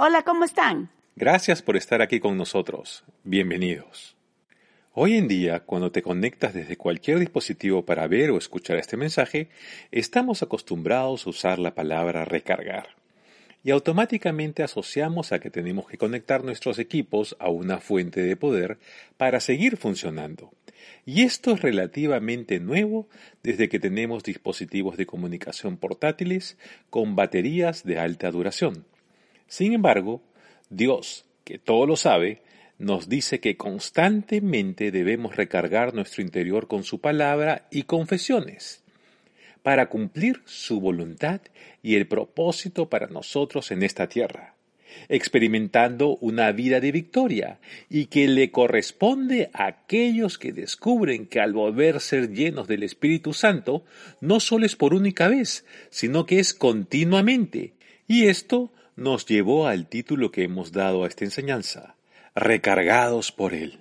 Hola, ¿cómo están? Gracias por estar aquí con nosotros. Bienvenidos. Hoy en día, cuando te conectas desde cualquier dispositivo para ver o escuchar este mensaje, estamos acostumbrados a usar la palabra recargar. Y automáticamente asociamos a que tenemos que conectar nuestros equipos a una fuente de poder para seguir funcionando. Y esto es relativamente nuevo desde que tenemos dispositivos de comunicación portátiles con baterías de alta duración sin embargo, Dios, que todo lo sabe, nos dice que constantemente debemos recargar nuestro interior con su palabra y confesiones para cumplir su voluntad y el propósito para nosotros en esta tierra, experimentando una vida de victoria y que le corresponde a aquellos que descubren que al volver ser llenos del Espíritu Santo no solo es por única vez, sino que es continuamente, y esto nos llevó al título que hemos dado a esta enseñanza, recargados por Él.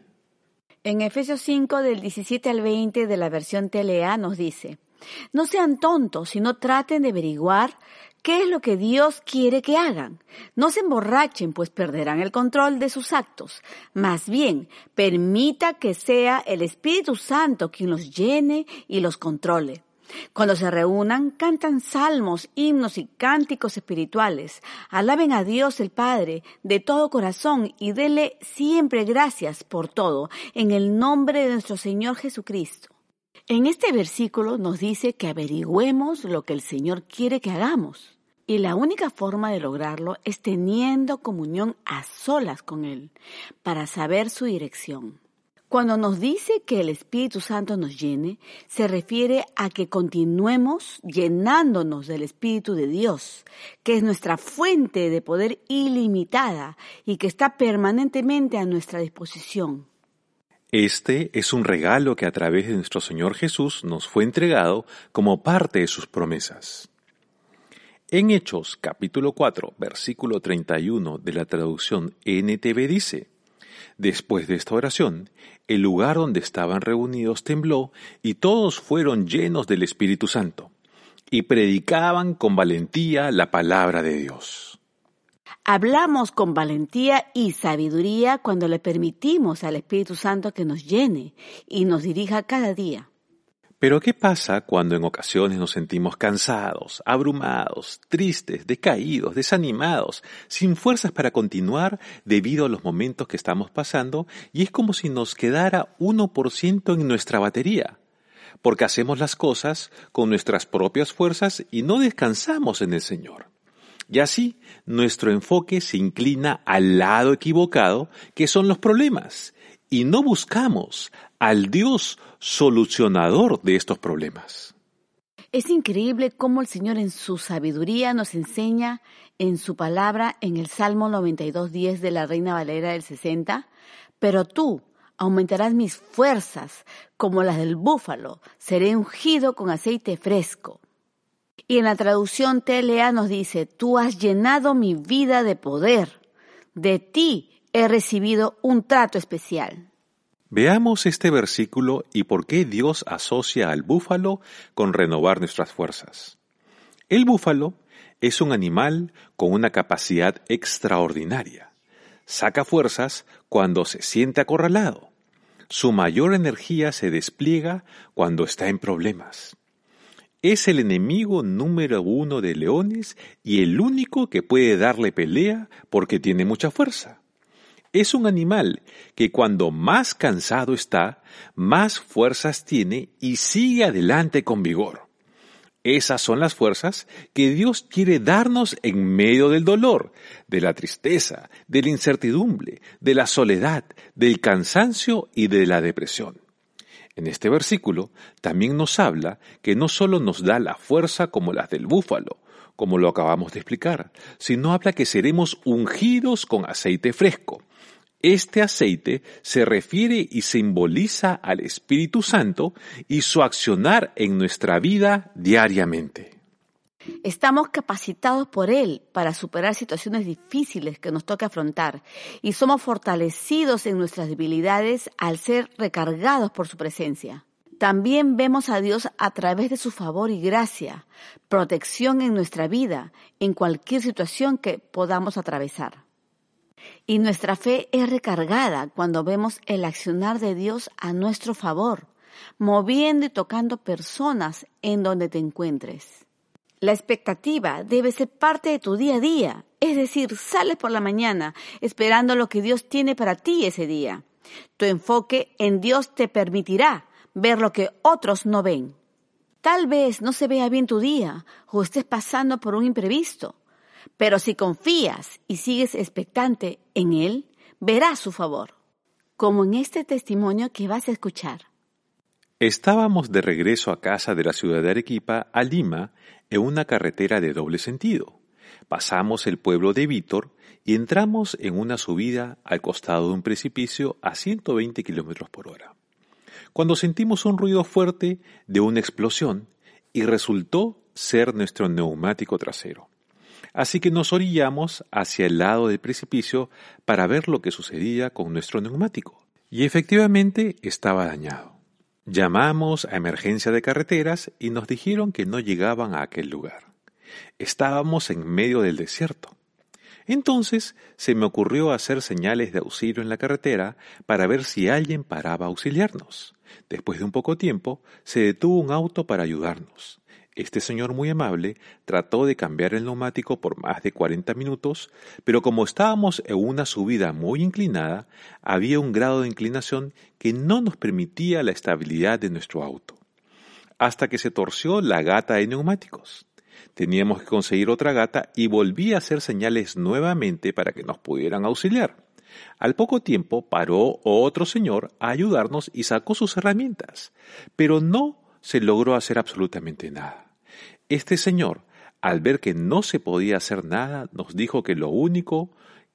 En Efesios 5 del 17 al 20 de la versión TLA nos dice, no sean tontos, sino traten de averiguar qué es lo que Dios quiere que hagan. No se emborrachen, pues perderán el control de sus actos. Más bien, permita que sea el Espíritu Santo quien los llene y los controle. Cuando se reúnan, cantan salmos, himnos y cánticos espirituales. Alaben a Dios el Padre de todo corazón y dele siempre gracias por todo, en el nombre de nuestro Señor Jesucristo. En este versículo nos dice que averigüemos lo que el Señor quiere que hagamos. Y la única forma de lograrlo es teniendo comunión a solas con Él, para saber su dirección. Cuando nos dice que el Espíritu Santo nos llene, se refiere a que continuemos llenándonos del Espíritu de Dios, que es nuestra fuente de poder ilimitada y que está permanentemente a nuestra disposición. Este es un regalo que a través de nuestro Señor Jesús nos fue entregado como parte de sus promesas. En Hechos capítulo 4, versículo 31 de la traducción NTV dice, Después de esta oración, el lugar donde estaban reunidos tembló y todos fueron llenos del Espíritu Santo y predicaban con valentía la palabra de Dios. Hablamos con valentía y sabiduría cuando le permitimos al Espíritu Santo que nos llene y nos dirija cada día. Pero ¿qué pasa cuando en ocasiones nos sentimos cansados, abrumados, tristes, decaídos, desanimados, sin fuerzas para continuar debido a los momentos que estamos pasando y es como si nos quedara 1% en nuestra batería? Porque hacemos las cosas con nuestras propias fuerzas y no descansamos en el Señor. Y así nuestro enfoque se inclina al lado equivocado, que son los problemas, y no buscamos al Dios solucionador de estos problemas. Es increíble cómo el Señor en su sabiduría nos enseña en su palabra en el Salmo 92.10 de la Reina Valera del 60, pero tú aumentarás mis fuerzas como las del búfalo, seré ungido con aceite fresco. Y en la traducción TLA nos dice, tú has llenado mi vida de poder, de ti he recibido un trato especial. Veamos este versículo y por qué Dios asocia al búfalo con renovar nuestras fuerzas. El búfalo es un animal con una capacidad extraordinaria. Saca fuerzas cuando se siente acorralado. Su mayor energía se despliega cuando está en problemas. Es el enemigo número uno de leones y el único que puede darle pelea porque tiene mucha fuerza. Es un animal que cuando más cansado está, más fuerzas tiene y sigue adelante con vigor. Esas son las fuerzas que Dios quiere darnos en medio del dolor, de la tristeza, de la incertidumbre, de la soledad, del cansancio y de la depresión. En este versículo también nos habla que no solo nos da la fuerza como las del búfalo, como lo acabamos de explicar, sino habla que seremos ungidos con aceite fresco, este aceite se refiere y simboliza al Espíritu Santo y su accionar en nuestra vida diariamente. Estamos capacitados por Él para superar situaciones difíciles que nos toca afrontar y somos fortalecidos en nuestras debilidades al ser recargados por su presencia. También vemos a Dios a través de su favor y gracia, protección en nuestra vida, en cualquier situación que podamos atravesar. Y nuestra fe es recargada cuando vemos el accionar de Dios a nuestro favor, moviendo y tocando personas en donde te encuentres. La expectativa debe ser parte de tu día a día, es decir, sales por la mañana esperando lo que Dios tiene para ti ese día. Tu enfoque en Dios te permitirá ver lo que otros no ven. Tal vez no se vea bien tu día o estés pasando por un imprevisto, pero si confías y sigues expectante en Él, verás su favor, como en este testimonio que vas a escuchar. Estábamos de regreso a casa de la ciudad de Arequipa a Lima en una carretera de doble sentido. Pasamos el pueblo de Vítor y entramos en una subida al costado de un precipicio a 120 kilómetros por hora. Cuando sentimos un ruido fuerte de una explosión y resultó ser nuestro neumático trasero. Así que nos orillamos hacia el lado del precipicio para ver lo que sucedía con nuestro neumático. Y efectivamente estaba dañado. Llamamos a emergencia de carreteras y nos dijeron que no llegaban a aquel lugar. Estábamos en medio del desierto. Entonces se me ocurrió hacer señales de auxilio en la carretera para ver si alguien paraba a auxiliarnos. Después de un poco tiempo, se detuvo un auto para ayudarnos. Este señor muy amable trató de cambiar el neumático por más de 40 minutos, pero como estábamos en una subida muy inclinada, había un grado de inclinación que no nos permitía la estabilidad de nuestro auto. Hasta que se torció la gata de neumáticos. Teníamos que conseguir otra gata y volví a hacer señales nuevamente para que nos pudieran auxiliar. Al poco tiempo paró otro señor a ayudarnos y sacó sus herramientas, pero no se logró hacer absolutamente nada. Este señor, al ver que no se podía hacer nada, nos dijo que lo único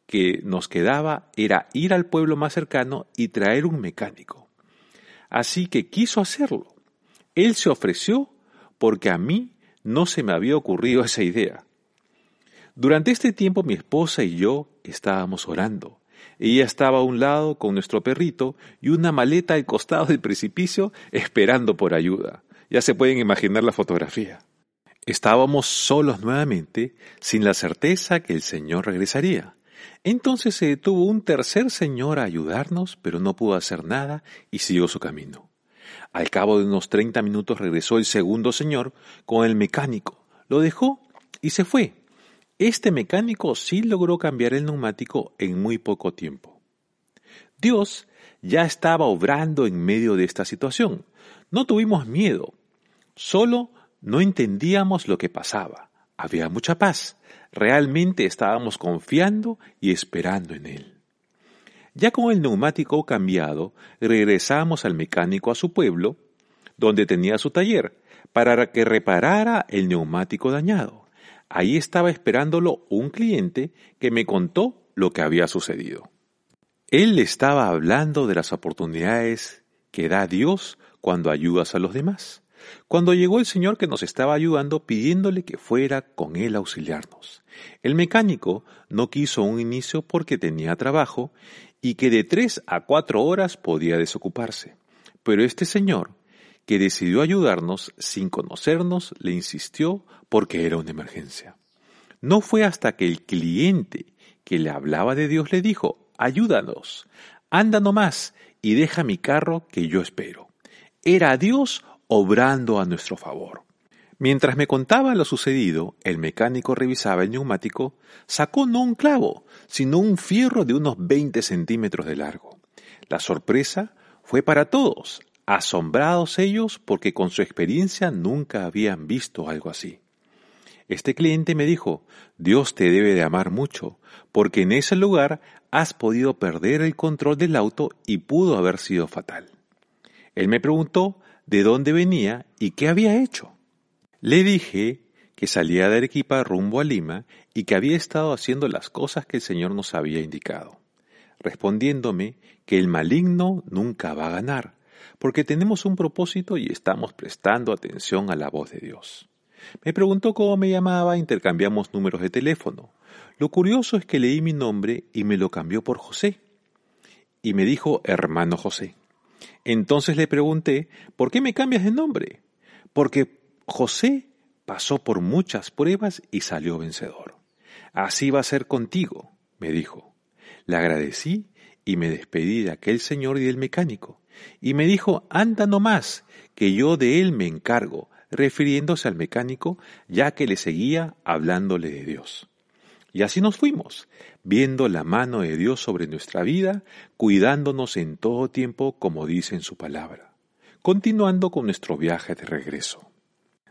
que nos quedaba era ir al pueblo más cercano y traer un mecánico. Así que quiso hacerlo. Él se ofreció porque a mí no se me había ocurrido esa idea. Durante este tiempo mi esposa y yo estábamos orando. Ella estaba a un lado con nuestro perrito y una maleta al costado del precipicio esperando por ayuda. Ya se pueden imaginar la fotografía. Estábamos solos nuevamente, sin la certeza que el Señor regresaría. Entonces se detuvo un tercer señor a ayudarnos, pero no pudo hacer nada y siguió su camino. Al cabo de unos treinta minutos regresó el segundo señor con el mecánico. Lo dejó y se fue. Este mecánico sí logró cambiar el neumático en muy poco tiempo. Dios ya estaba obrando en medio de esta situación. No tuvimos miedo, solo no entendíamos lo que pasaba. Había mucha paz. Realmente estábamos confiando y esperando en él. Ya con el neumático cambiado, regresamos al mecánico a su pueblo, donde tenía su taller, para que reparara el neumático dañado. Ahí estaba esperándolo un cliente que me contó lo que había sucedido. Él estaba hablando de las oportunidades que da Dios cuando ayudas a los demás cuando llegó el señor que nos estaba ayudando pidiéndole que fuera con él a auxiliarnos. El mecánico no quiso un inicio porque tenía trabajo y que de tres a cuatro horas podía desocuparse. Pero este señor, que decidió ayudarnos sin conocernos, le insistió porque era una emergencia. No fue hasta que el cliente que le hablaba de Dios le dijo, ayúdanos, anda nomás y deja mi carro que yo espero. Era Dios obrando a nuestro favor. Mientras me contaba lo sucedido, el mecánico revisaba el neumático, sacó no un clavo, sino un fierro de unos 20 centímetros de largo. La sorpresa fue para todos, asombrados ellos porque con su experiencia nunca habían visto algo así. Este cliente me dijo, Dios te debe de amar mucho, porque en ese lugar has podido perder el control del auto y pudo haber sido fatal. Él me preguntó de dónde venía y qué había hecho. Le dije que salía de Arequipa rumbo a Lima y que había estado haciendo las cosas que el Señor nos había indicado, respondiéndome que el maligno nunca va a ganar, porque tenemos un propósito y estamos prestando atención a la voz de Dios. Me preguntó cómo me llamaba, intercambiamos números de teléfono. Lo curioso es que leí mi nombre y me lo cambió por José. Y me dijo hermano José. Entonces le pregunté, ¿por qué me cambias de nombre? Porque José pasó por muchas pruebas y salió vencedor. Así va a ser contigo, me dijo. Le agradecí y me despedí de aquel señor y del mecánico. Y me dijo, anda nomás, que yo de él me encargo, refiriéndose al mecánico, ya que le seguía hablándole de Dios. Y así nos fuimos, viendo la mano de Dios sobre nuestra vida, cuidándonos en todo tiempo como dice en su palabra, continuando con nuestro viaje de regreso.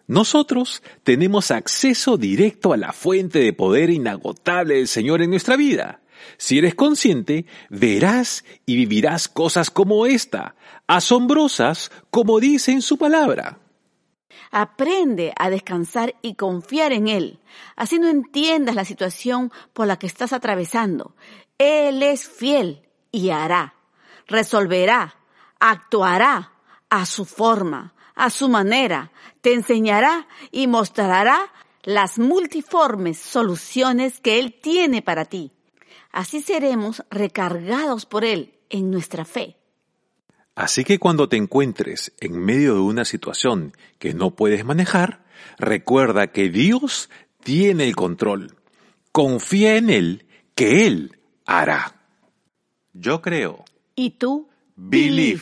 Nosotros tenemos acceso directo a la fuente de poder inagotable del Señor en nuestra vida. Si eres consciente, verás y vivirás cosas como esta, asombrosas como dice en su palabra. Aprende a descansar y confiar en Él. Así no entiendas la situación por la que estás atravesando. Él es fiel y hará, resolverá, actuará a su forma, a su manera, te enseñará y mostrará las multiformes soluciones que Él tiene para ti. Así seremos recargados por Él en nuestra fe. Así que cuando te encuentres en medio de una situación que no puedes manejar, recuerda que Dios tiene el control. Confía en Él, que Él hará. Yo creo. ¿Y tú? Believe.